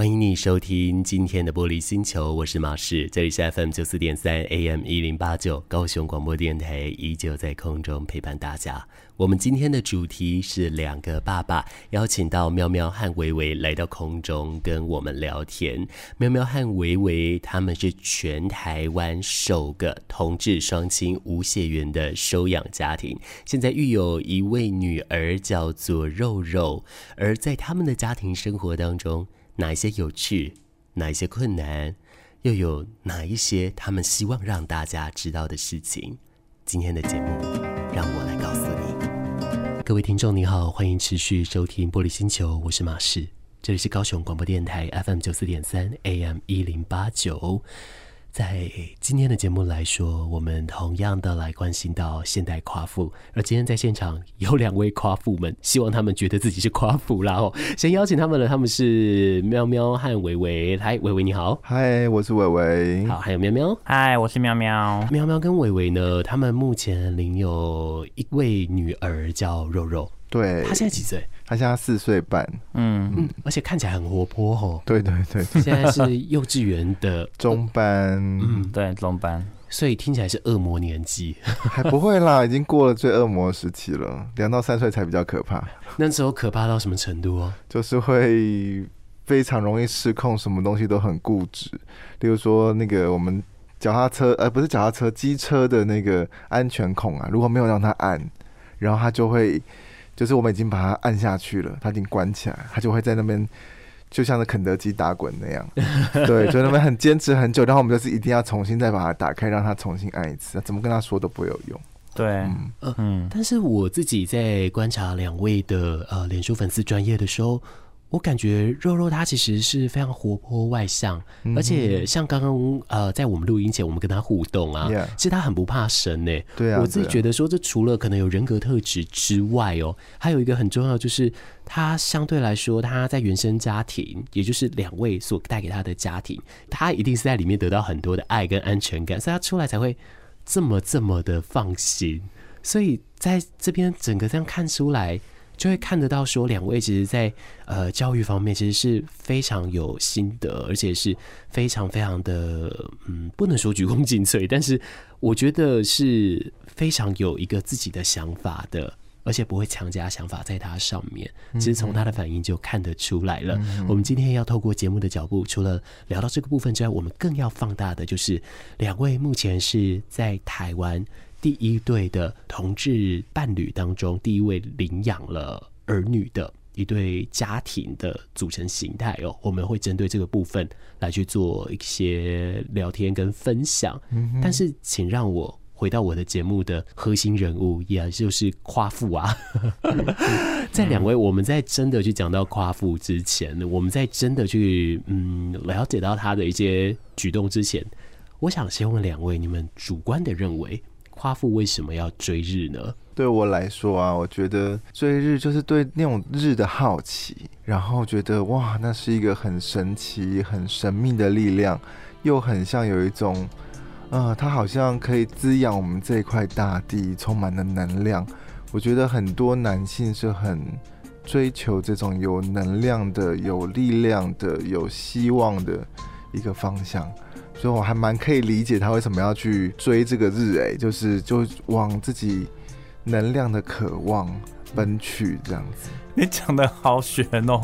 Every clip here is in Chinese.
欢迎你收听今天的玻璃星球，我是马仕，这里是 FM 九四点三 AM 一零八九高雄广播电台，依旧在空中陪伴大家。我们今天的主题是两个爸爸，邀请到喵喵和维维来到空中跟我们聊天。喵喵和维维他们是全台湾首个同志双亲无血缘的收养家庭，现在育有一位女儿，叫做肉肉。而在他们的家庭生活当中，哪一些有趣，哪一些困难，又有哪一些他们希望让大家知道的事情？今天的节目，让我来告诉你。各位听众，你好，欢迎持续收听《玻璃星球》，我是马氏，这里是高雄广播电台 FM 九四点三 AM 一零八九。在今天的节目来说，我们同样的来关心到现代夸父，而今天在现场有两位夸父们，希望他们觉得自己是夸父，然 后先邀请他们了，他们是喵喵和维维。嗨，维维你好。嗨，我是维维。好，还有喵喵。嗨，我是喵喵。喵喵跟维维呢，他们目前领有一位女儿叫肉肉。对。她现在几岁？她现在四岁半。嗯嗯，而且看起来很活泼哦。对对对。现在是幼稚园的中班。嗯，对，中班。所以听起来是恶魔年纪。还不会啦，已经过了最恶魔时期了。两到三岁才比较可怕。那时候可怕到什么程度哦？就是会非常容易失控，什么东西都很固执。例如说，那个我们脚踏车，呃，不是脚踏车，机车的那个安全孔啊，如果没有让他按，然后他就会。就是我们已经把它按下去了，它已经关起来，它就会在那边，就像是肯德基打滚那样。对，就那边很坚持很久，然后我们就是一定要重新再把它打开，让它重新按一次。怎么跟他说都不会有用。对，嗯嗯。但是我自己在观察两位的呃脸书粉丝专业的时候。我感觉肉肉他其实是非常活泼外向，嗯、而且像刚刚呃，在我们录音前，我们跟他互动啊.其实他很不怕生呢。对啊，我自己觉得说，这除了可能有人格特质之外哦，还有一个很重要，就是他相对来说，他在原生家庭，也就是两位所带给他的家庭，他一定是在里面得到很多的爱跟安全感，所以他出来才会这么这么的放心。所以在这边整个这样看出来。就会看得到，说两位其实在，呃教育方面，其实是非常有心得，而且是非常非常的，嗯，不能说鞠躬尽瘁，但是我觉得是非常有一个自己的想法的，而且不会强加想法在他上面。其实从他的反应就看得出来了。我们今天要透过节目的脚步，除了聊到这个部分之外，我们更要放大的就是两位目前是在台湾。第一对的同志伴侣当中，第一位领养了儿女的一对家庭的组成形态哦，我们会针对这个部分来去做一些聊天跟分享。嗯、但是，请让我回到我的节目的核心人物，也就是夸父啊。在两位，我们在真的去讲到夸父之前，我们在真的去嗯了解到他的一些举动之前，我想先问两位，你们主观的认为。夸父为什么要追日呢？对我来说啊，我觉得追日就是对那种日的好奇，然后觉得哇，那是一个很神奇、很神秘的力量，又很像有一种，啊、它好像可以滋养我们这块大地，充满了能量。我觉得很多男性是很追求这种有能量的、有力量的、有希望的一个方向。所以我还蛮可以理解他为什么要去追这个日，哎，就是就往自己能量的渴望奔去这样子。你讲的好玄哦！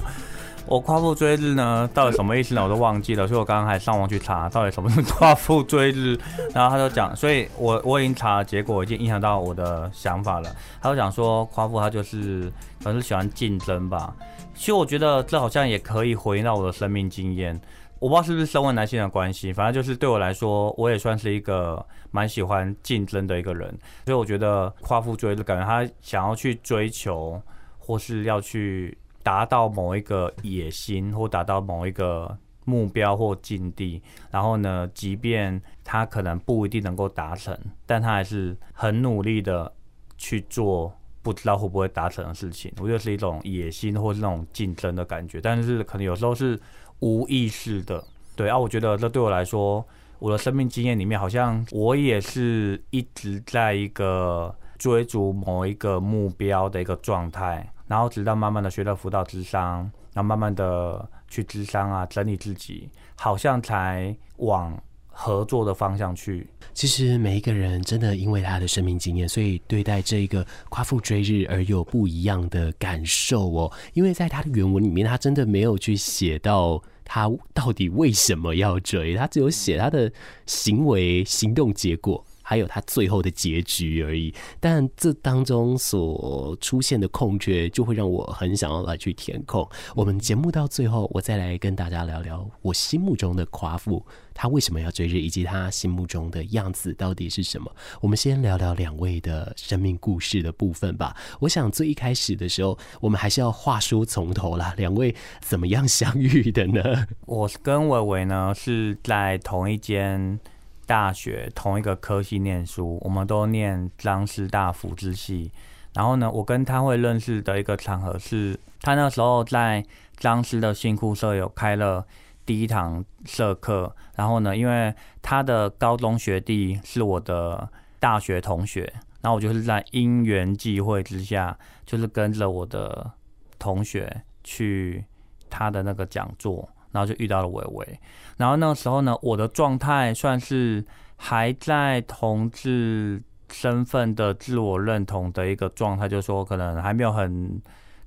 我夸父追日呢，到底什么意思呢？我都忘记了，所以我刚刚还上网去查到底什么是夸父追日。然后他就讲，所以我我已经查，结果已经影响到我的想法了。他就讲说，夸父他就是可能是喜欢竞争吧。其实我觉得这好像也可以回应到我的生命经验。我不知道是不是身为男性的关系，反正就是对我来说，我也算是一个蛮喜欢竞争的一个人，所以我觉得夸父追日，感觉他想要去追求，或是要去达到某一个野心，或达到某一个目标或境地，然后呢，即便他可能不一定能够达成，但他还是很努力的去做，不知道会不会达成的事情。我觉得是一种野心，或是那种竞争的感觉，但是可能有时候是。无意识的，对啊，我觉得这对我来说，我的生命经验里面，好像我也是一直在一个追逐某一个目标的一个状态，然后直到慢慢的学到辅导智商，然后慢慢的去智商啊，整理自己，好像才往合作的方向去。其实每一个人真的因为他的生命经验，所以对待这一个夸父追日而有不一样的感受哦。因为在他的原文里面，他真的没有去写到他到底为什么要追，他只有写他的行为、行动结果。还有他最后的结局而已，但这当中所出现的空缺，就会让我很想要来去填空。我们节目到最后，我再来跟大家聊聊我心目中的夸父，他为什么要追日，以及他心目中的样子到底是什么。我们先聊聊两位的生命故事的部分吧。我想最一开始的时候，我们还是要话说从头啦。两位怎么样相遇的呢？我跟伟伟呢是在同一间。大学同一个科系念书，我们都念彰师大辅智系。然后呢，我跟他会认识的一个场合是，他那时候在彰师的新库社有开了第一堂社课。然后呢，因为他的高中学弟是我的大学同学，然后我就是在因缘际会之下，就是跟着我的同学去他的那个讲座。然后就遇到了伟伟，然后那个时候呢，我的状态算是还在同志身份的自我认同的一个状态，就是说可能还没有很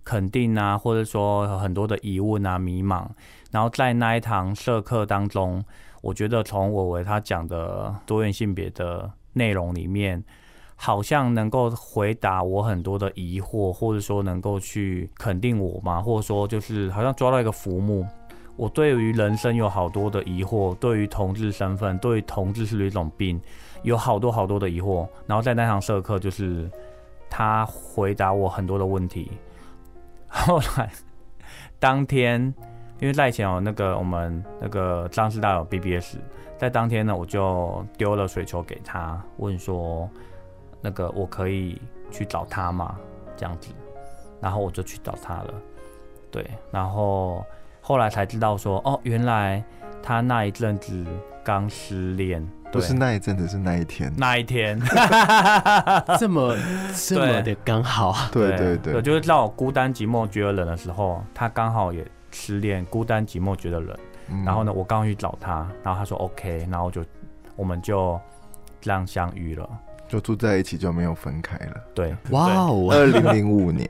肯定啊，或者说很多的疑问啊、迷茫。然后在那一堂社课当中，我觉得从伟伟他讲的多元性别的内容里面，好像能够回答我很多的疑惑，或者说能够去肯定我嘛，或者说就是好像抓到一个浮木。我对于人生有好多的疑惑，对于同志身份，对于同志是一种病，有好多好多的疑惑。然后在那堂社课，就是他回答我很多的问题。后来当天，因为赖前有那个我们那个张师大有 BBS，在当天呢，我就丢了水球给他，问说那个我可以去找他吗？这样子，然后我就去找他了。对，然后。后来才知道说，哦，原来他那一阵子刚失恋，不是那一阵子，是那一天，那一天，这么 这么的刚好，对对对，对，就是让我孤单寂寞觉得冷的时候，他刚好也失恋，孤单寂寞觉得冷，嗯、然后呢，我刚去找他，然后他说 OK，然后就我们就这样相遇了，就住在一起就没有分开了，对，哇哦，二零零五年。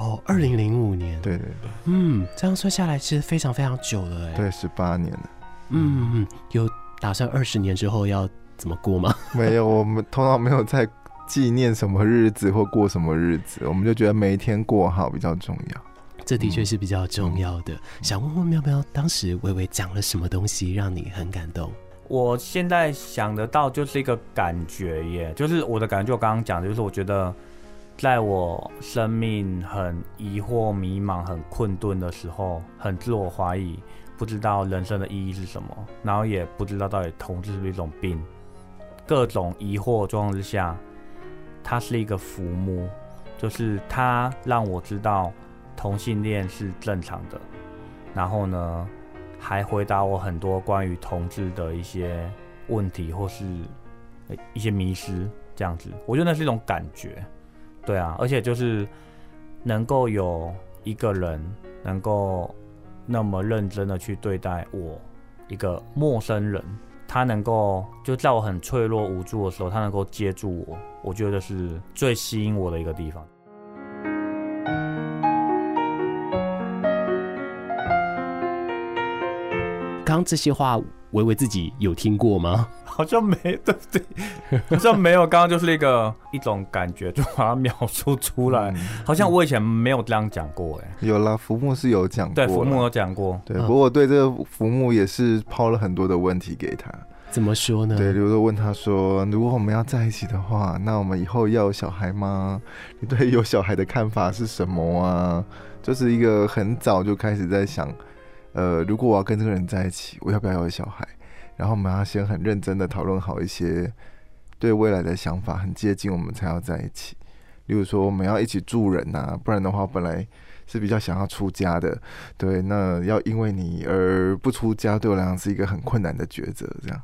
哦，二零零五年，对对对，嗯，这样算下来其实非常非常久了，哎，对，十八年了，嗯嗯，有打算二十年之后要怎么过吗？没有，我们通常没有在纪念什么日子或过什么日子，我们就觉得每一天过好比较重要，这的确是比较重要的。嗯、想问问妙妙，当时微微讲了什么东西让你很感动？我现在想得到就是一个感觉耶，就是我的感觉，我刚刚讲的就是我觉得。在我生命很疑惑、迷茫、很困顿的时候，很自我怀疑，不知道人生的意义是什么，然后也不知道到底同志是不是一种病，各种疑惑状况之下，它是一个浮木，就是它让我知道同性恋是正常的，然后呢，还回答我很多关于同志的一些问题或是一些迷失，这样子，我觉得那是一种感觉。对啊，而且就是能够有一个人能够那么认真的去对待我一个陌生人，他能够就在我很脆弱无助的时候，他能够接住我，我觉得是最吸引我的一个地方。刚这些话。维维自己有听过吗？好像没，对不对？好像没有。刚刚就是那个一种感觉，就把它描述出来。嗯、好像我以前没有这样讲过，哎，有啦，浮木是有讲过，对，浮木有讲过。对，不过我对这个浮木也是抛了很多的问题给他。怎么说呢？对，比如说问他说：“如果我们要在一起的话，那我们以后要有小孩吗？你对有小孩的看法是什么啊？”就是一个很早就开始在想。呃，如果我要跟这个人在一起，我要不要有小孩？然后我们要先很认真的讨论好一些对未来的想法，很接近，我们才要在一起。例如说，我们要一起住人呐，不然的话，本来是比较想要出家的，对，那要因为你而不出家，对我来讲是一个很困难的抉择。这样，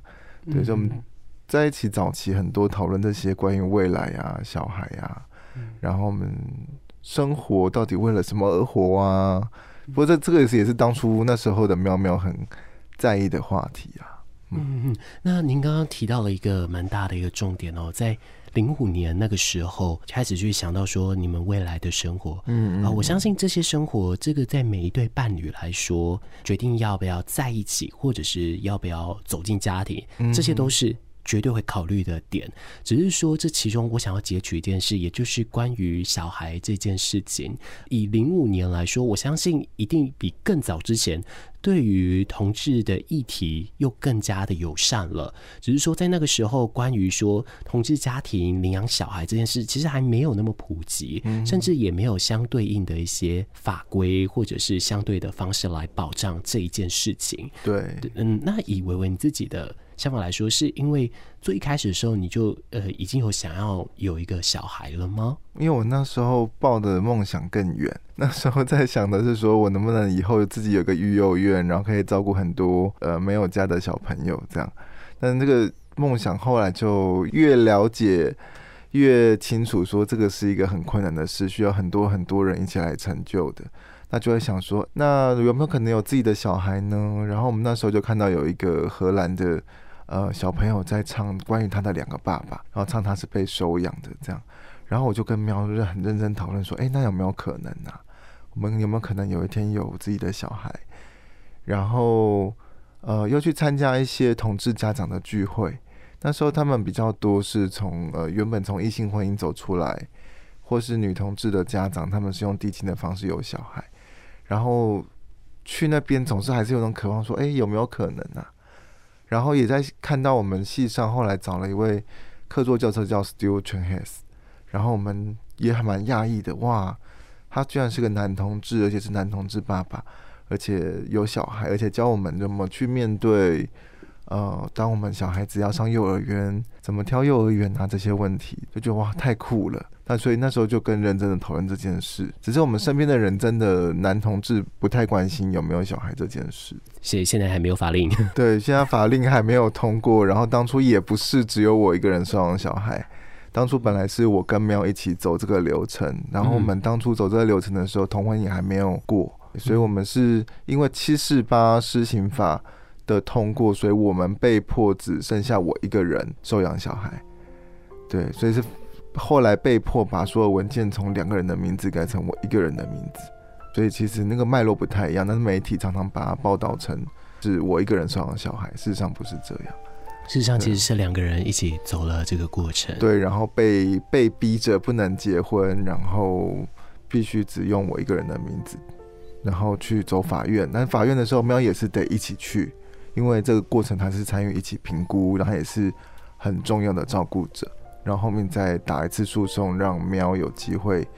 对，所以我们在一起早期很多讨论这些关于未来啊、小孩啊，然后我们生活到底为了什么而活啊？不过这这个也是也是当初那时候的喵喵很在意的话题啊。嗯嗯，那您刚刚提到了一个蛮大的一个重点哦，在零五年那个时候开始去想到说你们未来的生活，嗯啊、呃，我相信这些生活，这个在每一对伴侣来说，决定要不要在一起，或者是要不要走进家庭，这些都是。绝对会考虑的点，只是说这其中我想要截取一件事，也就是关于小孩这件事情。以零五年来说，我相信一定比更早之前对于同志的议题又更加的友善了。只是说在那个时候，关于说同志家庭领养小孩这件事，其实还没有那么普及，甚至也没有相对应的一些法规或者是相对的方式来保障这一件事情。对，嗯，那以维维你自己的。相反来说，是因为最一开始的时候，你就呃已经有想要有一个小孩了吗？因为我那时候抱的梦想更远，那时候在想的是说我能不能以后自己有个育幼院，然后可以照顾很多呃没有家的小朋友这样。但这个梦想后来就越了解越清楚，说这个是一个很困难的事，需要很多很多人一起来成就的。那就会想说，那有没有可能有自己的小孩呢？然后我们那时候就看到有一个荷兰的。呃，小朋友在唱关于他的两个爸爸，然后唱他是被收养的这样，然后我就跟喵就很认真讨论说，哎，那有没有可能呢、啊？我们有没有可能有一天有自己的小孩？然后呃，又去参加一些同志家长的聚会，那时候他们比较多是从呃原本从异性婚姻走出来，或是女同志的家长，他们是用递亲的方式有小孩，然后去那边总是还是有种渴望说，哎，有没有可能、啊？然后也在看到我们系上后来找了一位客座教授叫 Stuart Turnhes，然后我们也还蛮讶异的，哇，他居然是个男同志，而且是男同志爸爸，而且有小孩，而且教我们怎么去面对。呃，当我们小孩子要上幼儿园，怎么挑幼儿园啊？这些问题就觉得哇，太酷了。那所以那时候就更认真的讨论这件事。只是我们身边的人真的男同志不太关心有没有小孩这件事。现现在还没有法令。对，现在法令还没有通过。然后当初也不是只有我一个人收养小孩，当初本来是我跟喵一起走这个流程。然后我们当初走这个流程的时候，同婚也还没有过，所以我们是因为七四八施行法的通过，所以我们被迫只剩下我一个人收养小孩，对，所以是后来被迫把所有文件从两个人的名字改成我一个人的名字，所以其实那个脉络不太一样，但是媒体常常把它报道成是我一个人收养小孩，事实上不是这样，事实上其实是两个人一起走了这个过程，对，然后被被逼着不能结婚，然后必须只用我一个人的名字，然后去走法院，但法院的时候喵也是得一起去。因为这个过程他是参与一起评估，然后也是很重要的照顾者，然后后面再打一次诉讼，让喵有机会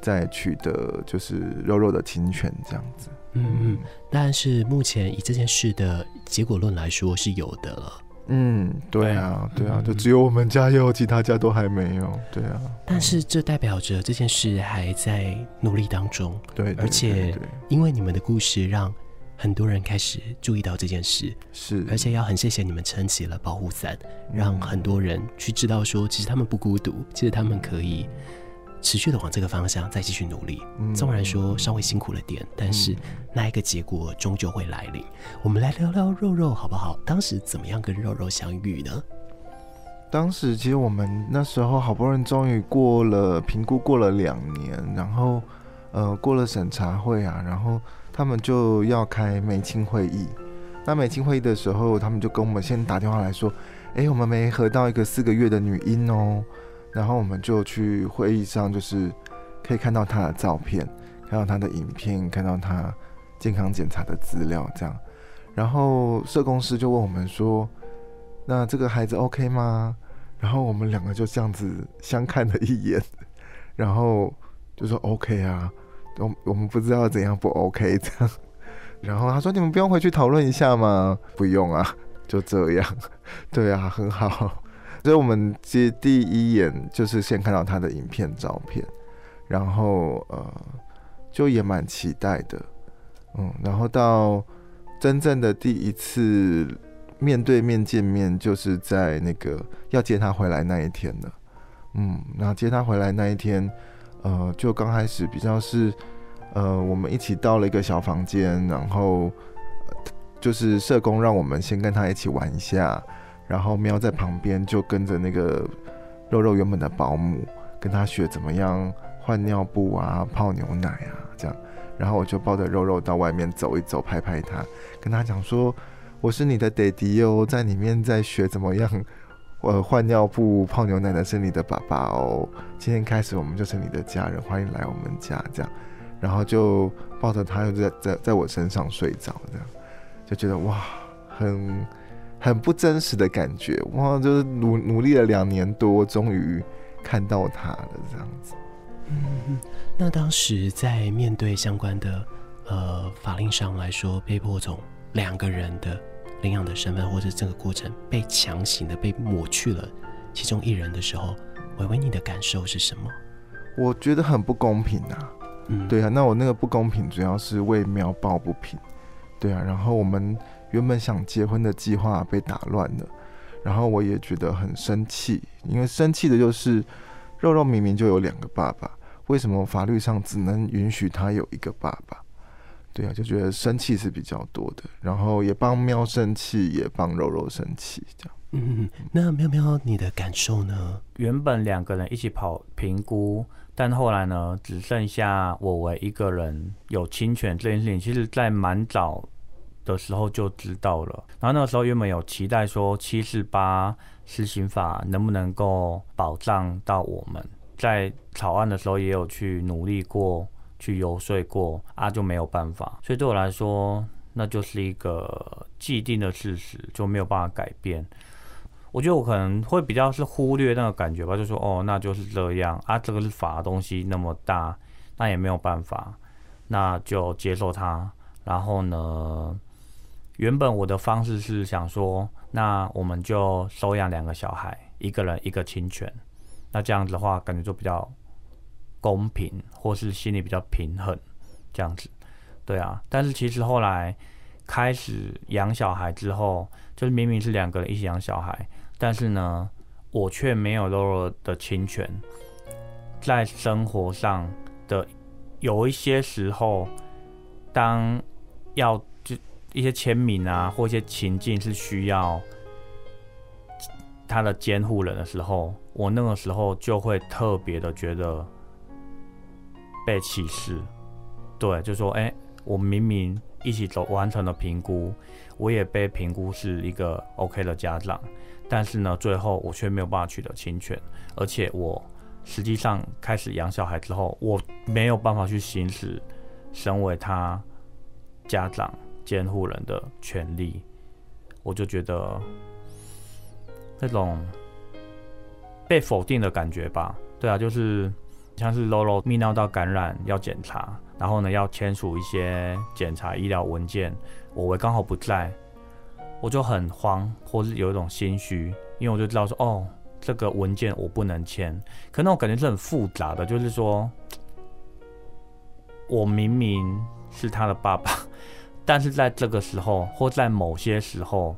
再取得就是肉肉的侵权这样子。嗯嗯，但是目前以这件事的结果论来说是有的了。嗯，对啊，对啊，就只有我们家有，其他家都还没有。对啊，但是这代表着这件事还在努力当中。对，对，对，对，而且因为你们的故事让。很多人开始注意到这件事，是，而且要很谢谢你们撑起了保护伞，让很多人去知道说，其实他们不孤独，其实他们可以持续的往这个方向再继续努力。纵然说稍微辛苦了点，但是那一个结果终究会来临。我们来聊聊肉肉好不好？当时怎么样跟肉肉相遇呢？当时其实我们那时候好不容易终于过了评估，过了两年，然后呃过了审查会啊，然后。他们就要开媒亲会议，那媒亲会议的时候，他们就跟我们先打电话来说：“哎，我们没合到一个四个月的女婴哦。”然后我们就去会议上，就是可以看到她的照片，看到她的影片，看到她健康检查的资料，这样。然后社工师就问我们说：“那这个孩子 OK 吗？”然后我们两个就这样子相看了一眼，然后就说：“OK 啊。”我我们不知道怎样不 OK 这样，然后他说，你们不用回去讨论一下吗？不用啊，就这样，对啊，很好。所以我们接第一眼就是先看到他的影片照片，然后呃，就也蛮期待的，嗯，然后到真正的第一次面对面见面，就是在那个要接他回来那一天了，嗯，然后接他回来那一天。呃，就刚开始比较是，呃，我们一起到了一个小房间，然后就是社工让我们先跟他一起玩一下，然后喵在旁边就跟着那个肉肉原本的保姆跟他学怎么样换尿布啊、泡牛奶啊这样，然后我就抱着肉肉到外面走一走，拍拍他，跟他讲说：“我是你的爹地哦，在里面在学怎么样。”我换尿布、泡牛奶的是你的爸爸哦。今天开始，我们就是你的家人，欢迎来我们家。这样，然后就抱着他，就在在在我身上睡着，这样就觉得哇，很很不真实的感觉。哇，就是努努力了两年多，终于看到他了，这样子。嗯，那当时在面对相关的呃法令上来说，被迫从两个人的。领养的身份，或者这个过程被强行的被抹去了其中一人的时候，维维，你的感受是什么？我觉得很不公平啊。嗯，对啊，那我那个不公平主要是为喵抱不平。对啊，然后我们原本想结婚的计划被打乱了，然后我也觉得很生气，因为生气的就是肉肉明明就有两个爸爸，为什么法律上只能允许他有一个爸爸？对啊，就觉得生气是比较多的，然后也帮喵生气，也帮肉肉生气，这样。嗯，那喵喵，你的感受呢？原本两个人一起跑评估，但后来呢，只剩下我为一个人有侵权这件事情，其实在蛮早的时候就知道了。然后那个时候原本有期待说七四八施行法能不能够保障到我们，在草案的时候也有去努力过。去游说过啊，就没有办法，所以对我来说，那就是一个既定的事实，就没有办法改变。我觉得我可能会比较是忽略那个感觉吧，就说哦，那就是这样啊，这个是法的东西那么大，那也没有办法，那就接受它。然后呢，原本我的方式是想说，那我们就收养两个小孩，一个人一个亲权，那这样子的话，感觉就比较。公平，或是心里比较平衡，这样子，对啊。但是其实后来开始养小孩之后，就是明明是两个人一起养小孩，但是呢，我却没有露露的亲权。在生活上的有一些时候，当要就一些签名啊，或一些情境是需要他的监护人的时候，我那个时候就会特别的觉得。被歧视，对，就说，哎、我明明一起走完成了评估，我也被评估是一个 OK 的家长，但是呢，最后我却没有办法取得亲权，而且我实际上开始养小孩之后，我没有办法去行使身为他家长监护人的权利，我就觉得那种被否定的感觉吧，对啊，就是。像是肉肉泌尿道感染要检查，然后呢要签署一些检查医疗文件，我为刚好不在，我就很慌，或是有一种心虚，因为我就知道说哦，这个文件我不能签，可那种感觉是很复杂的，就是说，我明明是他的爸爸，但是在这个时候或在某些时候，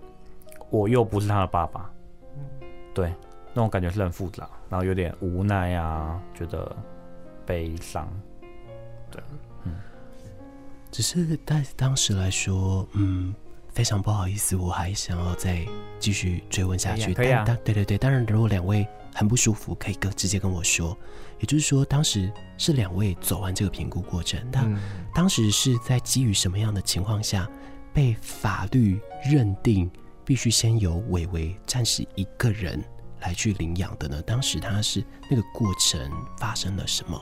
我又不是他的爸爸，对。那种感觉是很复杂，然后有点无奈啊，觉得悲伤。对，嗯，只是在当时来说，嗯，非常不好意思，我还想要再继续追问下去。可以啊，但对对对，当然，如果两位很不舒服，可以跟直接跟我说。也就是说，当时是两位走完这个评估过程，但当时是在基于什么样的情况下被法律认定必须先由伟伟暂时一个人来去领养的呢？当时他是那个过程发生了什么？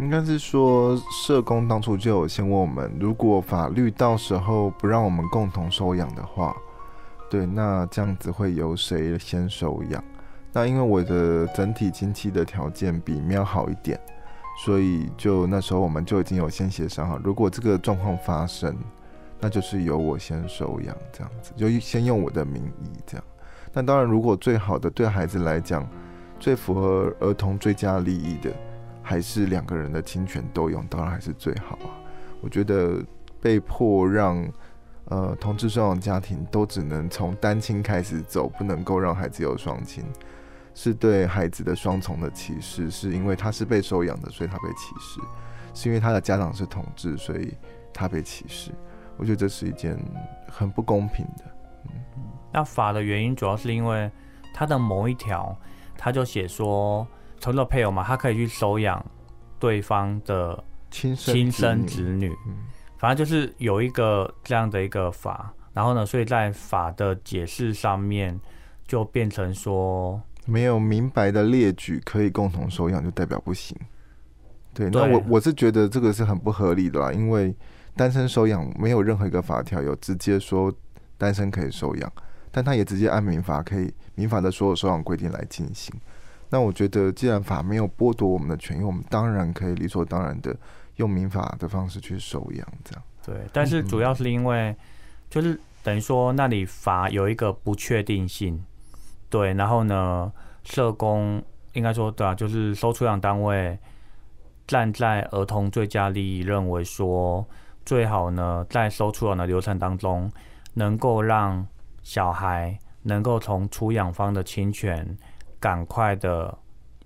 应该是说社工当初就有先问我们，如果法律到时候不让我们共同收养的话，对，那这样子会由谁先收养？那因为我的整体经济的条件比喵好一点，所以就那时候我们就已经有先协商好，如果这个状况发生，那就是由我先收养，这样子就先用我的名义这样。那当然，如果最好的对孩子来讲，最符合儿童最佳利益的，还是两个人的亲权都用，当然还是最好啊。我觉得被迫让呃同志双养家庭都只能从单亲开始走，不能够让孩子有双亲，是对孩子的双重的歧视，是因为他是被收养的，所以他被歧视。是因为他的家长是同志，所以他被歧视。我觉得这是一件很不公平的。嗯，那法的原因主要是因为他的某一条，他就写说，成了配偶嘛，他可以去收养对方的亲亲生子女。嗯，反正就是有一个这样的一个法，然后呢，所以在法的解释上面就变成说。没有明白的列举可以共同收养，就代表不行。对，那我我是觉得这个是很不合理的啦，因为单身收养没有任何一个法条有直接说单身可以收养，但他也直接按民法可以民法的所有收养规定来进行。那我觉得，既然法没有剥夺我们的权益，我们当然可以理所当然的用民法的方式去收养，这样。对，但是主要是因为，就是等于说那里法有一个不确定性。对，然后呢，社工应该说对啊，就是收出养单位站在儿童最佳利益，认为说最好呢，在收出养的流程当中，能够让小孩能够从出养方的侵权赶快的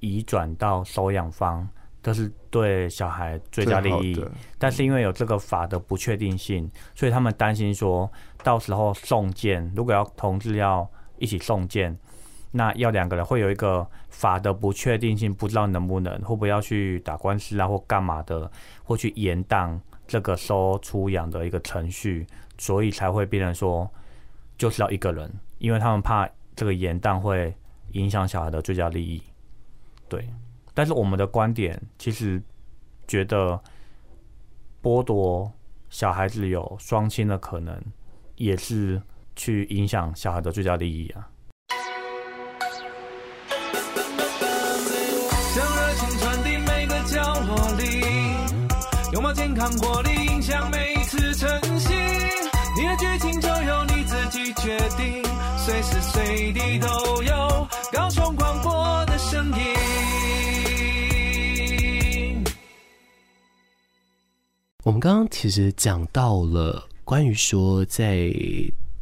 移转到收养方，这是对小孩最佳利益。但是因为有这个法的不确定性，所以他们担心说，到时候送件如果要同志要一起送件。那要两个人会有一个法的不确定性，不知道能不能，会不会要去打官司啊，或干嘛的，或去延宕这个收出养的一个程序，所以才会变成说就是要一个人，因为他们怕这个延宕会影响小孩的最佳利益。对，但是我们的观点其实觉得剥夺小孩子有双亲的可能，也是去影响小孩的最佳利益啊。健康活力影响每次晨曦，你的剧情就由你自己决定，随时随地刚刚其实讲到了关于说在。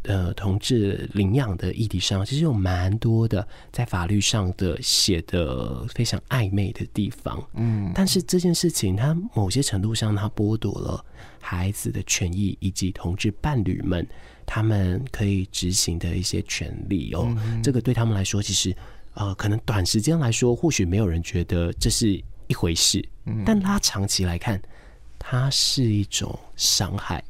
呃，同志领养的议题上，其实有蛮多的在法律上的写的非常暧昧的地方。嗯，但是这件事情，它某些程度上，它剥夺了孩子的权益，以及同志伴侣们他们可以执行的一些权利哦。嗯、这个对他们来说，其实呃，可能短时间来说，或许没有人觉得这是一回事。嗯，但拉长期来看，它是一种伤害。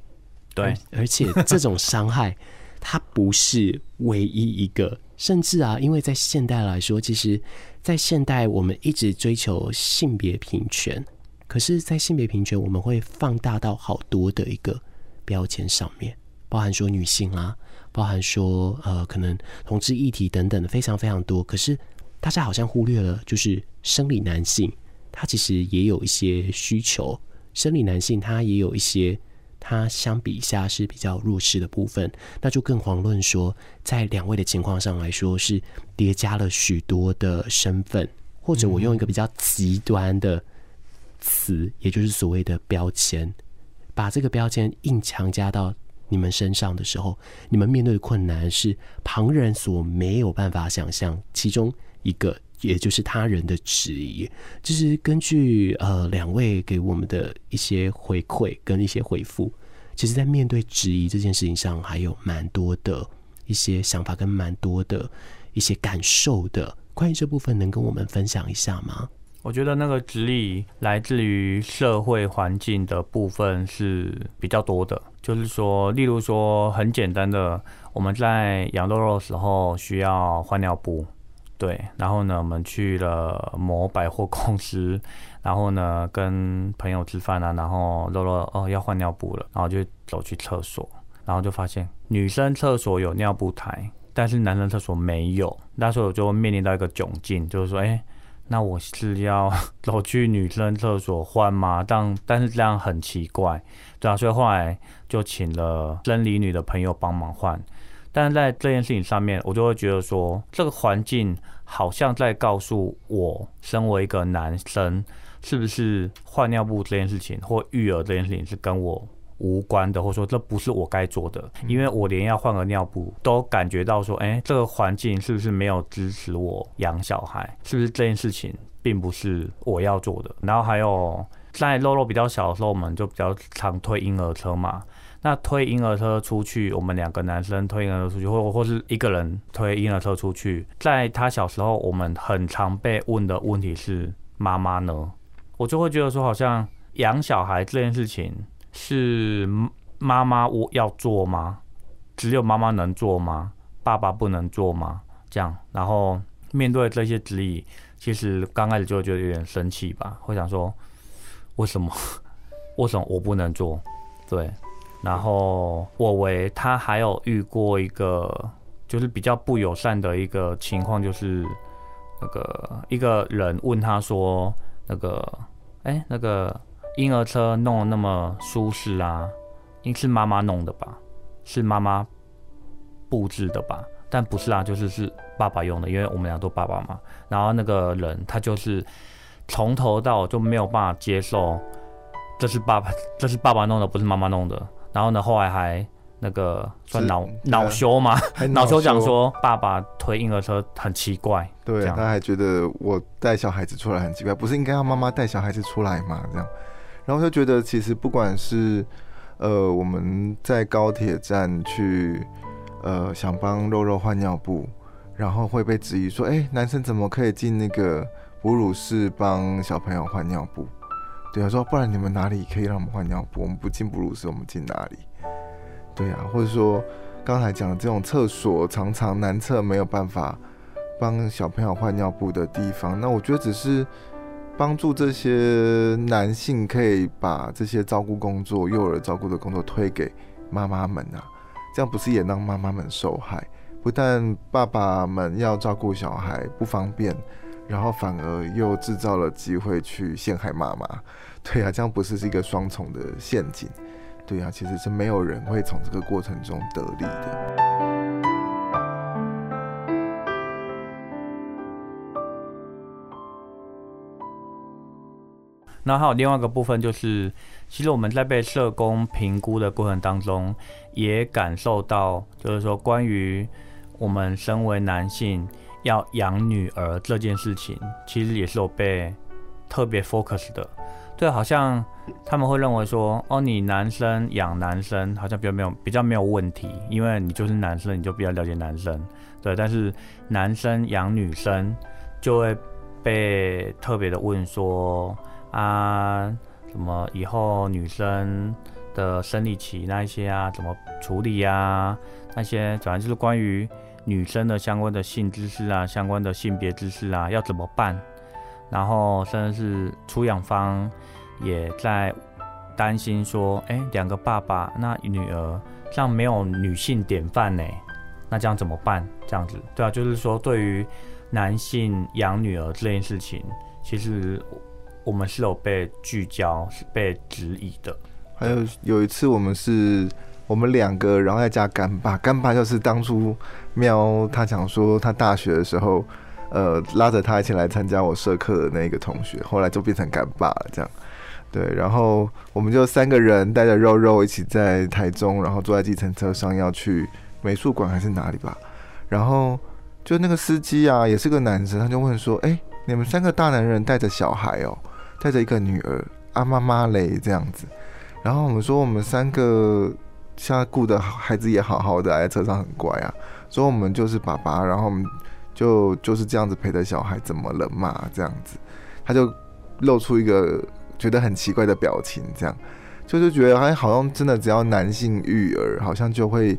对，而且这种伤害。它不是唯一一个，甚至啊，因为在现代来说，其实，在现代我们一直追求性别平权，可是，在性别平权，我们会放大到好多的一个标签上面，包含说女性啊，包含说呃，可能同志议题等等的非常非常多。可是大家好像忽略了，就是生理男性，他其实也有一些需求，生理男性他也有一些。他相比下是比较弱势的部分，那就更遑论说，在两位的情况上来说是叠加了许多的身份，或者我用一个比较极端的词，也就是所谓的标签，把这个标签硬强加到你们身上的时候，你们面对的困难是旁人所没有办法想象，其中一个。也就是他人的质疑，就是根据呃两位给我们的一些回馈跟一些回复，其实，在面对质疑这件事情上，还有蛮多的一些想法跟蛮多的一些感受的。关于这部分，能跟我们分享一下吗？我觉得那个质疑来自于社会环境的部分是比较多的，就是说，例如说很简单的，我们在养肉肉的时候需要换尿布。对，然后呢，我们去了某百货公司，然后呢，跟朋友吃饭啊，然后露露哦要换尿布了，然后就走去厕所，然后就发现女生厕所有尿布台，但是男生厕所没有，那时候我就面临到一个窘境，就是说，哎，那我是要走去女生厕所换吗？但但是这样很奇怪，对啊，所以后来就请了生理女的朋友帮忙换。但是在这件事情上面，我就会觉得说，这个环境好像在告诉我，身为一个男生，是不是换尿布这件事情或育儿这件事情是跟我无关的，或者说这不是我该做的，因为我连要换个尿布都感觉到说，哎，这个环境是不是没有支持我养小孩？是不是这件事情并不是我要做的？然后还有在肉肉比较小的时候，我们就比较常推婴儿车嘛。那推婴儿车出去，我们两个男生推婴儿车出去，或或是一个人推婴儿车出去，在他小时候，我们很常被问的问题是：妈妈呢？我就会觉得说，好像养小孩这件事情是妈妈我要做吗？只有妈妈能做吗？爸爸不能做吗？这样，然后面对这些质疑，其实刚开始就会觉得有点生气吧，会想说，为什么？为什么我不能做？对。然后我为他还有遇过一个，就是比较不友善的一个情况，就是那个一个人问他说，那个，哎，那个婴儿车弄得那么舒适啊，应是妈妈弄的吧？是妈妈布置的吧？但不是啊，就是是爸爸用的，因为我们俩都爸爸嘛。然后那个人他就是从头到尾就没有办法接受，这是爸爸，这是爸爸弄的，不是妈妈弄的。然后呢，后来还那个算恼恼羞吗？恼羞讲说爸爸推婴儿车很奇怪，对，他还觉得我带小孩子出来很奇怪，不是应该要妈妈带小孩子出来吗？这样，然后就觉得其实不管是呃我们在高铁站去呃想帮肉肉换尿布，然后会被质疑说，哎，男生怎么可以进那个哺乳室帮小朋友换尿布？对啊，说不然你们哪里可以让我们换尿布？我们不进哺乳室，我们进哪里？对啊，或者说刚才讲的这种厕所常常男厕没有办法帮小朋友换尿布的地方，那我觉得只是帮助这些男性可以把这些照顾工作、幼儿照顾的工作推给妈妈们啊，这样不是也让妈妈们受害？不但爸爸们要照顾小孩不方便。然后反而又制造了机会去陷害妈妈，对啊，这样不是是一个双重的陷阱？对啊，其实是没有人会从这个过程中得利的。那还有另外一个部分就是，其实我们在被社工评估的过程当中，也感受到，就是说关于我们身为男性。要养女儿这件事情，其实也是有被特别 focus 的。对，好像他们会认为说，哦，你男生养男生好像比较没有比较没有问题，因为你就是男生，你就比较了解男生。对，但是男生养女生就会被特别的问说，啊，什么以后女生的生理期那一些啊，怎么处理啊？那些反正就是关于。女生的相关的性知识啊，相关的性别知识啊，要怎么办？然后甚至是出养方也在担心说，哎，两个爸爸，那女儿这样没有女性典范呢？那这样怎么办？这样子，对啊，就是说对于男性养女儿这件事情，其实我们是有被聚焦、是被质疑的。还有有一次，我们是。我们两个，然后再加干爸，干爸就是当初喵他讲说他大学的时候，呃，拉着他一起来参加我社课的那个同学，后来就变成干爸了，这样。对，然后我们就三个人带着肉肉一起在台中，然后坐在计程车上要去美术馆还是哪里吧，然后就那个司机啊，也是个男生，他就问说：“哎，你们三个大男人带着小孩哦，带着一个女儿，阿妈妈嘞这样子。”然后我们说我们三个。现在顾的孩子也好好的，还在车上很乖啊，所以我们就是爸爸，然后我们就就是这样子陪着小孩，怎么了嘛？这样子，他就露出一个觉得很奇怪的表情，这样就是觉得哎，好像真的只要男性育儿，好像就会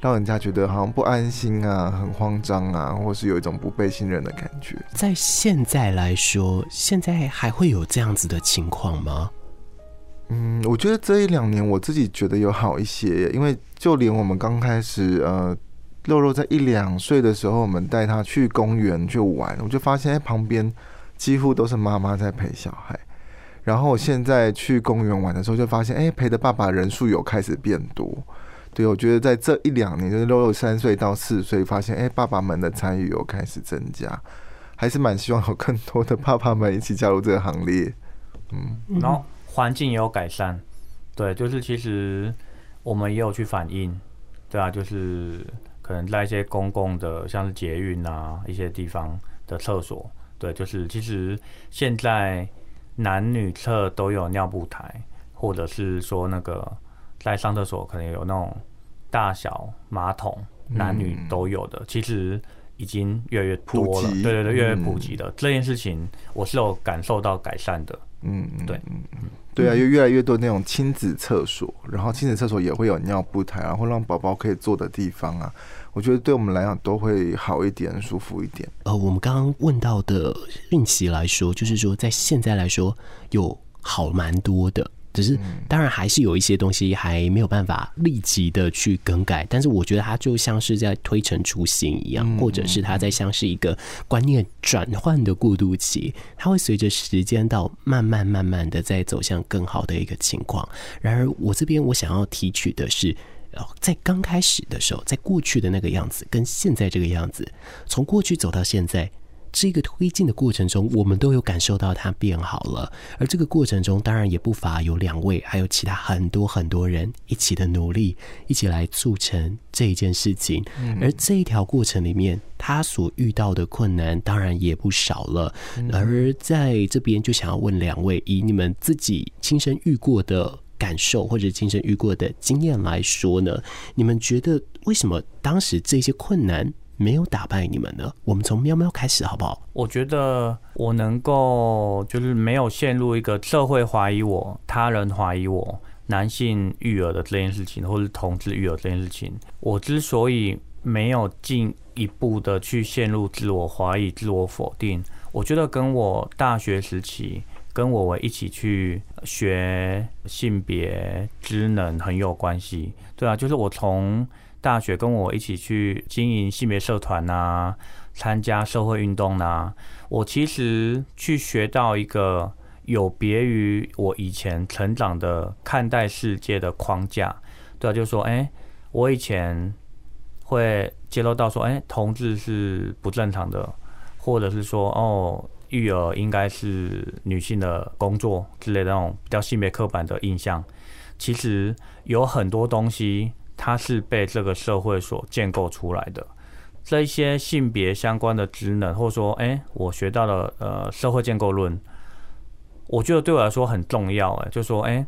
让人家觉得好像不安心啊，很慌张啊，或是有一种不被信任的感觉。在现在来说，现在还会有这样子的情况吗？嗯，我觉得这一两年我自己觉得有好一些，因为就连我们刚开始，呃，肉肉在一两岁的时候，我们带他去公园去玩，我就发现，哎，旁边几乎都是妈妈在陪小孩。然后我现在去公园玩的时候，就发现，哎，陪的爸爸人数有开始变多。对，我觉得在这一两年，就是肉肉三岁到四岁，发现，哎，爸爸们的参与有开始增加，还是蛮希望有更多的爸爸们一起加入这个行列。嗯，然后。环境也有改善，对，就是其实我们也有去反映，对啊，就是可能在一些公共的，像是捷运啊一些地方的厕所，对，就是其实现在男女厕都有尿布台，或者是说那个在上厕所可能有那种大小马桶，男女都有的，其实已经越来越多了。对对对，越来越普及的、嗯、这件事情，我是有感受到改善的。嗯，对，嗯嗯，对啊，又越来越多那种亲子厕所，然后亲子厕所也会有尿布台，然后让宝宝可以坐的地方啊。我觉得对我们来讲都会好一点，舒服一点。呃，我们刚刚问到的讯息来说，就是说在现在来说有好蛮多的，只是当然还是有一些东西还没有办法立即的去更改。但是我觉得它就像是在推陈出新一样，或者是它在像是一个观念转换的过渡期，它会随着时间到慢慢慢慢的在走向更好的一个情况。然而，我这边我想要提取的是。在刚开始的时候，在过去的那个样子跟现在这个样子，从过去走到现在，这个推进的过程中，我们都有感受到它变好了。而这个过程中，当然也不乏有两位，还有其他很多很多人一起的努力，一起来促成这一件事情。而这一条过程里面，他所遇到的困难当然也不少了。而在这边，就想要问两位，以你们自己亲身遇过的。感受或者亲身遇过的经验来说呢，你们觉得为什么当时这些困难没有打败你们呢？我们从喵喵开始好不好？我觉得我能够就是没有陷入一个社会怀疑我、他人怀疑我、男性育儿的这件事情，或是同志育儿这件事情。我之所以没有进一步的去陷入自我怀疑、自我否定，我觉得跟我大学时期。跟我一起去学性别职能很有关系，对啊，就是我从大学跟我一起去经营性别社团呐，参加社会运动呐，我其实去学到一个有别于我以前成长的看待世界的框架，对啊，就是说，哎，我以前会揭露到说，哎，同志是不正常的，或者是说，哦。育儿应该是女性的工作之类的那种比较性别刻板的印象，其实有很多东西它是被这个社会所建构出来的。这一些性别相关的职能，或者说，哎，我学到了呃社会建构论，我觉得对我来说很重要。哎，就说，哎，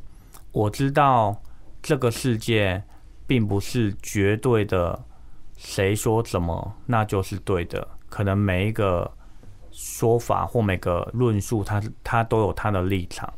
我知道这个世界并不是绝对的，谁说怎么那就是对的，可能每一个。说法或每个论述，它它都有它的立场。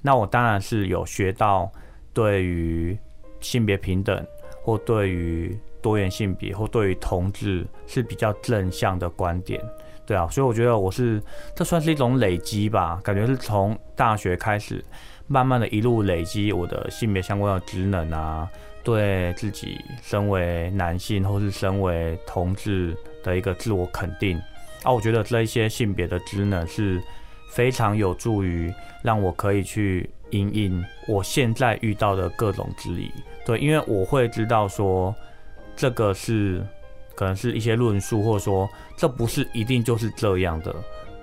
那我当然是有学到对于性别平等，或对于多元性别，或对于同志是比较正向的观点。对啊，所以我觉得我是这算是一种累积吧，感觉是从大学开始，慢慢的一路累积我的性别相关的职能啊，对自己身为男性或是身为同志的一个自我肯定。啊，我觉得这一些性别的职能是非常有助于让我可以去因应我现在遇到的各种质疑。对，因为我会知道说，这个是可能是一些论述，或者说这不是一定就是这样的。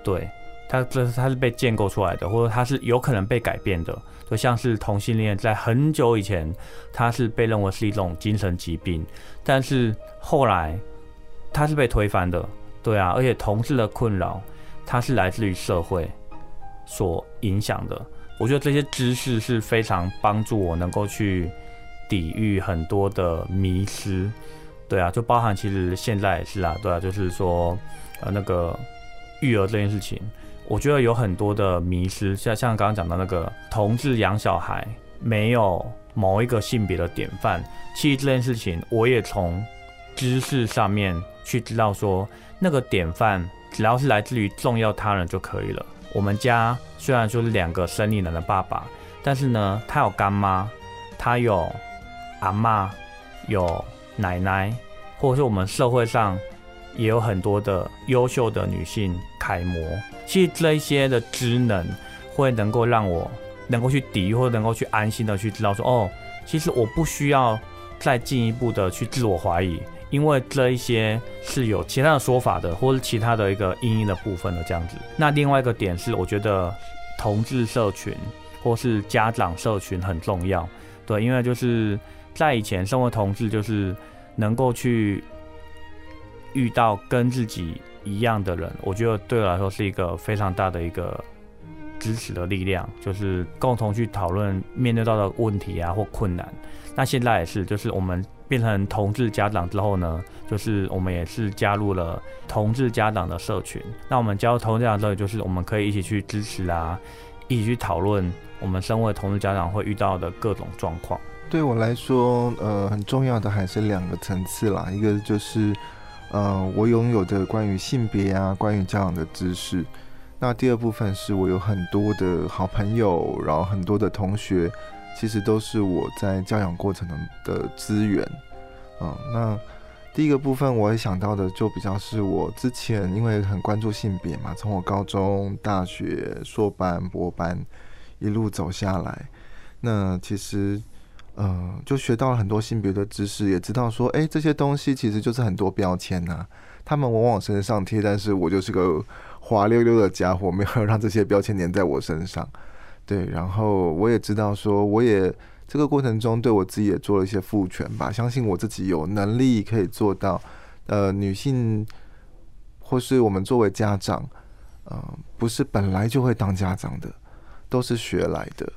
对，它这是它是被建构出来的，或者它是有可能被改变的。就像是同性恋，在很久以前，它是被认为是一种精神疾病，但是后来它是被推翻的。对啊，而且同志的困扰，它是来自于社会所影响的。我觉得这些知识是非常帮助我能够去抵御很多的迷失。对啊，就包含其实现在也是啊，对啊，就是说呃那个育儿这件事情，我觉得有很多的迷失，像像刚刚讲的那个同志养小孩没有某一个性别的典范，其实这件事情我也从知识上面去知道说。那个典范只要是来自于重要他人就可以了。我们家虽然说是两个生理男的爸爸，但是呢，他有干妈，他有阿妈，有奶奶，或者是我们社会上也有很多的优秀的女性楷模。其实这一些的职能会能够让我能够去抵御，或者能够去安心的去知道说，哦，其实我不需要再进一步的去自我怀疑。因为这一些是有其他的说法的，或是其他的一个因应的部分的这样子。那另外一个点是，我觉得同志社群或是家长社群很重要，对，因为就是在以前，身为同志就是能够去遇到跟自己一样的人，我觉得对我来说是一个非常大的一个支持的力量，就是共同去讨论面对到的问题啊或困难。那现在也是，就是我们变成同志家长之后呢，就是我们也是加入了同志家长的社群。那我们加入同志家长之后，就是我们可以一起去支持啊，一起去讨论我们身为同志家长会遇到的各种状况。对我来说，呃，很重要的还是两个层次啦，一个就是，呃，我拥有的关于性别啊、关于家长的知识。那第二部分是我有很多的好朋友，然后很多的同学，其实都是我在教养过程中的资源。嗯，那第一个部分我也想到的，就比较是我之前因为很关注性别嘛，从我高中、大学、硕班、博班一路走下来，那其实。嗯，就学到了很多性别的知识，也知道说，哎、这些东西其实就是很多标签呐、啊，他们往往身上贴，但是我就是个滑溜溜的家伙，没有让这些标签粘在我身上。对，然后我也知道说，我也这个过程中对我自己也做了一些赋权吧，相信我自己有能力可以做到。呃，女性或是我们作为家长，呃，不是本来就会当家长的，都是学来的。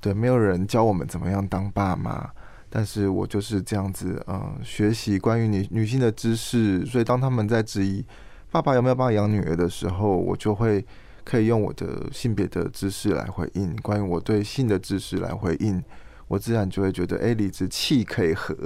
对，没有人教我们怎么样当爸妈，但是我就是这样子，嗯，学习关于女女性的知识。所以当他们在质疑爸爸有没有办法养女儿的时候，我就会可以用我的性别的知识来回应，关于我对性的知识来回应，我自然就会觉得，哎，理直气可以和，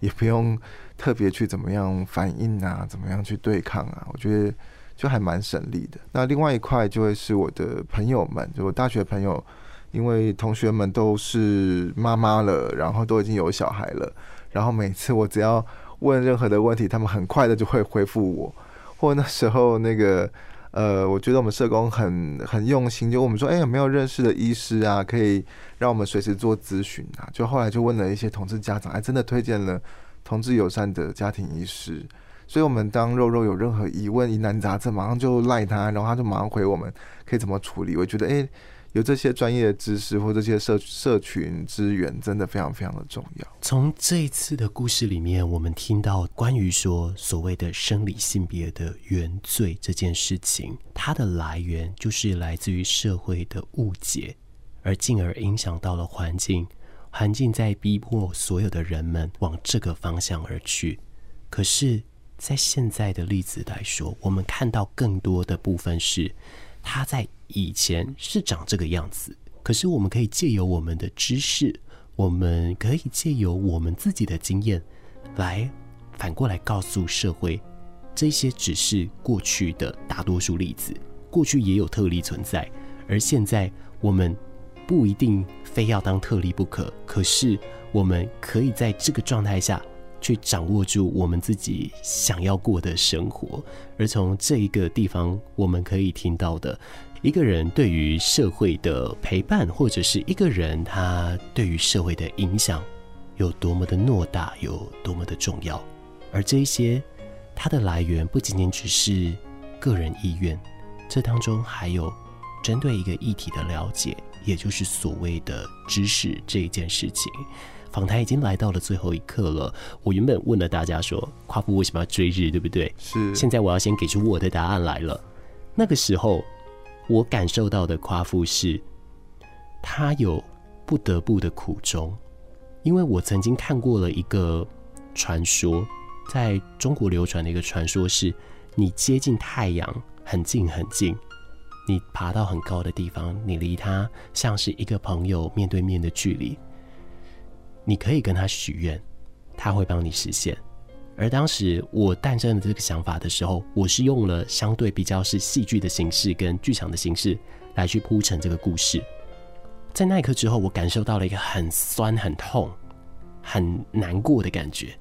也不用特别去怎么样反应啊，怎么样去对抗啊，我觉得就还蛮省力的。那另外一块就会是我的朋友们，就我大学朋友。因为同学们都是妈妈了，然后都已经有小孩了，然后每次我只要问任何的问题，他们很快的就会回复我。或那时候那个呃，我觉得我们社工很很用心，就我们说，哎，有没有认识的医师啊，可以让我们随时做咨询啊？就后来就问了一些同志家长，哎，真的推荐了同志友善的家庭医师。所以，我们当肉肉有任何疑问、疑难杂症，马上就赖他，然后他就马上回我们，可以怎么处理？我觉得，哎。有这些专业的知识或这些社社群资源，真的非常非常的重要。从这一次的故事里面，我们听到关于说所谓的生理性别的原罪这件事情，它的来源就是来自于社会的误解，而进而影响到了环境，环境在逼迫所有的人们往这个方向而去。可是，在现在的例子来说，我们看到更多的部分是他在。以前是长这个样子，可是我们可以借由我们的知识，我们可以借由我们自己的经验，来反过来告诉社会，这些只是过去的大多数例子，过去也有特例存在，而现在我们不一定非要当特例不可，可是我们可以在这个状态下去掌握住我们自己想要过的生活，而从这一个地方，我们可以听到的。一个人对于社会的陪伴，或者是一个人他对于社会的影响，有多么的偌大，有多么的重要。而这一些，它的来源不仅仅只是个人意愿，这当中还有针对一个议题的了解，也就是所谓的知识这一件事情。访谈已经来到了最后一刻了，我原本问了大家说，夸父为什么要追日，对不对？是。现在我要先给出我的答案来了。那个时候。我感受到的夸父是，他有不得不的苦衷，因为我曾经看过了一个传说，在中国流传的一个传说是，你接近太阳很近很近，你爬到很高的地方，你离他像是一个朋友面对面的距离，你可以跟他许愿，他会帮你实现。而当时我诞生了这个想法的时候，我是用了相对比较是戏剧的形式跟剧场的形式来去铺陈这个故事。在那一刻之后，我感受到了一个很酸、很痛、很难过的感觉。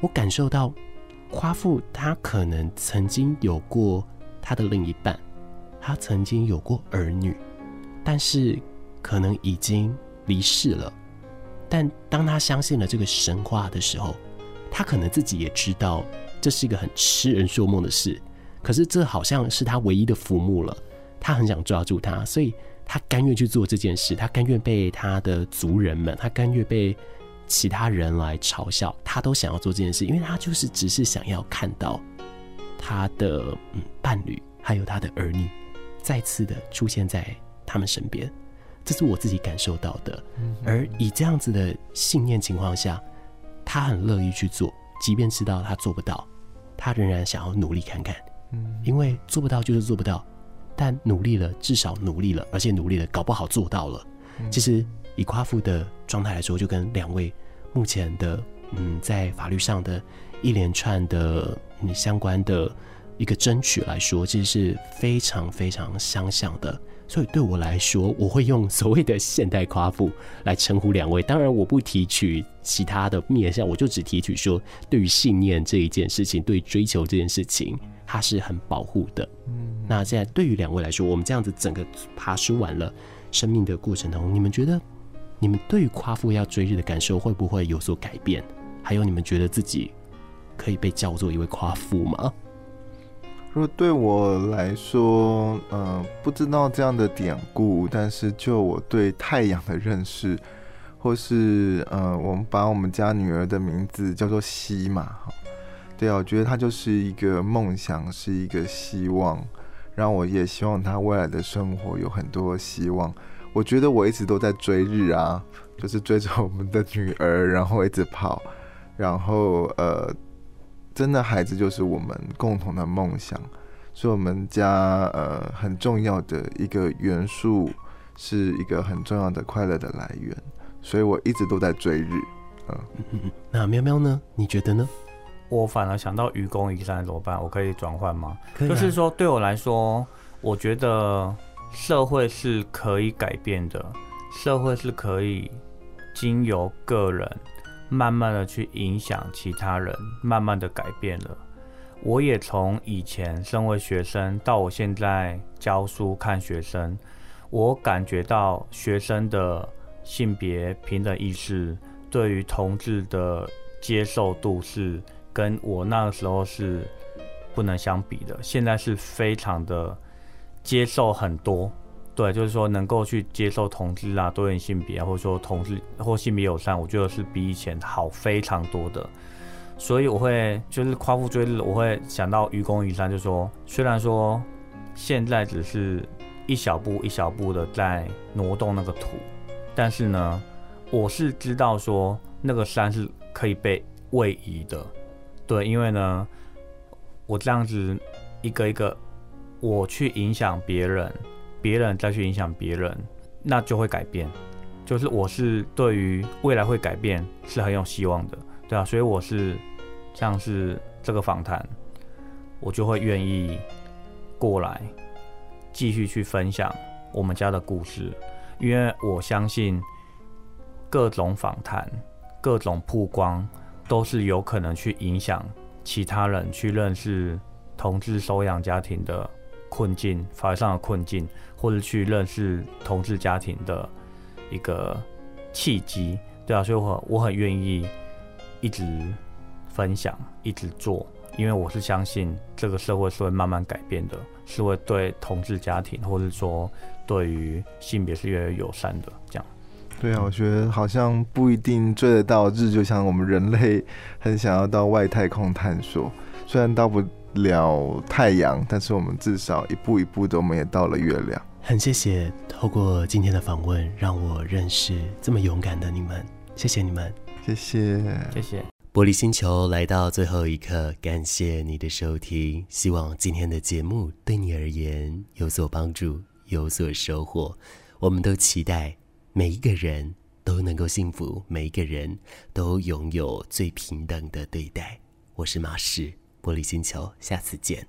我感受到夸父他可能曾经有过他的另一半，他曾经有过儿女，但是可能已经离世了。但当他相信了这个神话的时候，他可能自己也知道这是一个很痴人说梦的事，可是这好像是他唯一的浮木了。他很想抓住他，所以他甘愿去做这件事。他甘愿被他的族人们，他甘愿被其他人来嘲笑，他都想要做这件事，因为他就是只是想要看到他的嗯伴侣还有他的儿女再次的出现在他们身边，这是我自己感受到的。而以这样子的信念情况下，他很乐意去做，即便知道他做不到，他仍然想要努力看看。嗯因为做不到就是做不到，但努力了，至少努力了，而且努力了，搞不好做到了。其实以夸父的状态来说，就跟两位目前的嗯，在法律上的一连串的你相关的一个争取来说，其实是非常非常相像的。所以对我来说，我会用所谓的现代夸父来称呼两位。当然，我不提取其他的面向，我就只提取说，对于信念这一件事情，对追求这件事情，他是很保护的。嗯，那现在对于两位来说，我们这样子整个爬梳完了生命的过程当中，你们觉得，你们对于夸父要追日的感受会不会有所改变？还有，你们觉得自己可以被叫做一位夸父吗？如果对我来说，嗯、呃，不知道这样的典故，但是就我对太阳的认识，或是呃，我们把我们家女儿的名字叫做希嘛，哈，对啊，我觉得她就是一个梦想，是一个希望，然后我也希望她未来的生活有很多希望。我觉得我一直都在追日啊，就是追着我们的女儿，然后一直跑，然后呃。真的，孩子就是我们共同的梦想，是我们家呃很重要的一个元素，是一个很重要的快乐的来源，所以我一直都在追日。嗯，那喵喵呢？你觉得呢？我反而想到愚公移山怎么办？我可以转换吗？可以。就是说，对我来说，我觉得社会是可以改变的，社会是可以经由个人。慢慢的去影响其他人，慢慢的改变了。我也从以前身为学生，到我现在教书看学生，我感觉到学生的性别平等意识，对于同志的接受度是跟我那个时候是不能相比的。现在是非常的接受很多。对，就是说能够去接受同志啊、多元性别啊，或者说同志或性别友善，我觉得是比以前好非常多的。所以我会就是夸父追日，我会想到愚公移山，就说虽然说现在只是一小步一小步的在挪动那个土，但是呢，我是知道说那个山是可以被位移的。对，因为呢，我这样子一个一个我去影响别人。别人再去影响别人，那就会改变。就是我是对于未来会改变是很有希望的，对啊，所以我是像是这个访谈，我就会愿意过来继续去分享我们家的故事，因为我相信各种访谈、各种曝光都是有可能去影响其他人去认识同志收养家庭的困境，法律上的困境。或者去认识同志家庭的一个契机，对啊，所以我我很愿意一直分享，一直做，因为我是相信这个社会是会慢慢改变的，是会对同志家庭，或者说对于性别是越来越友善的。这样，对啊，我觉得好像不一定追得到日，就像我们人类很想要到外太空探索，虽然到不了太阳，但是我们至少一步一步的，我们也到了月亮。很谢谢透过今天的访问，让我认识这么勇敢的你们，谢谢你们，谢谢，谢谢。玻璃星球来到最后一刻，感谢你的收听，希望今天的节目对你而言有所帮助，有所收获。我们都期待每一个人都能够幸福，每一个人都拥有最平等的对待。我是马士。玻璃星球，下次见。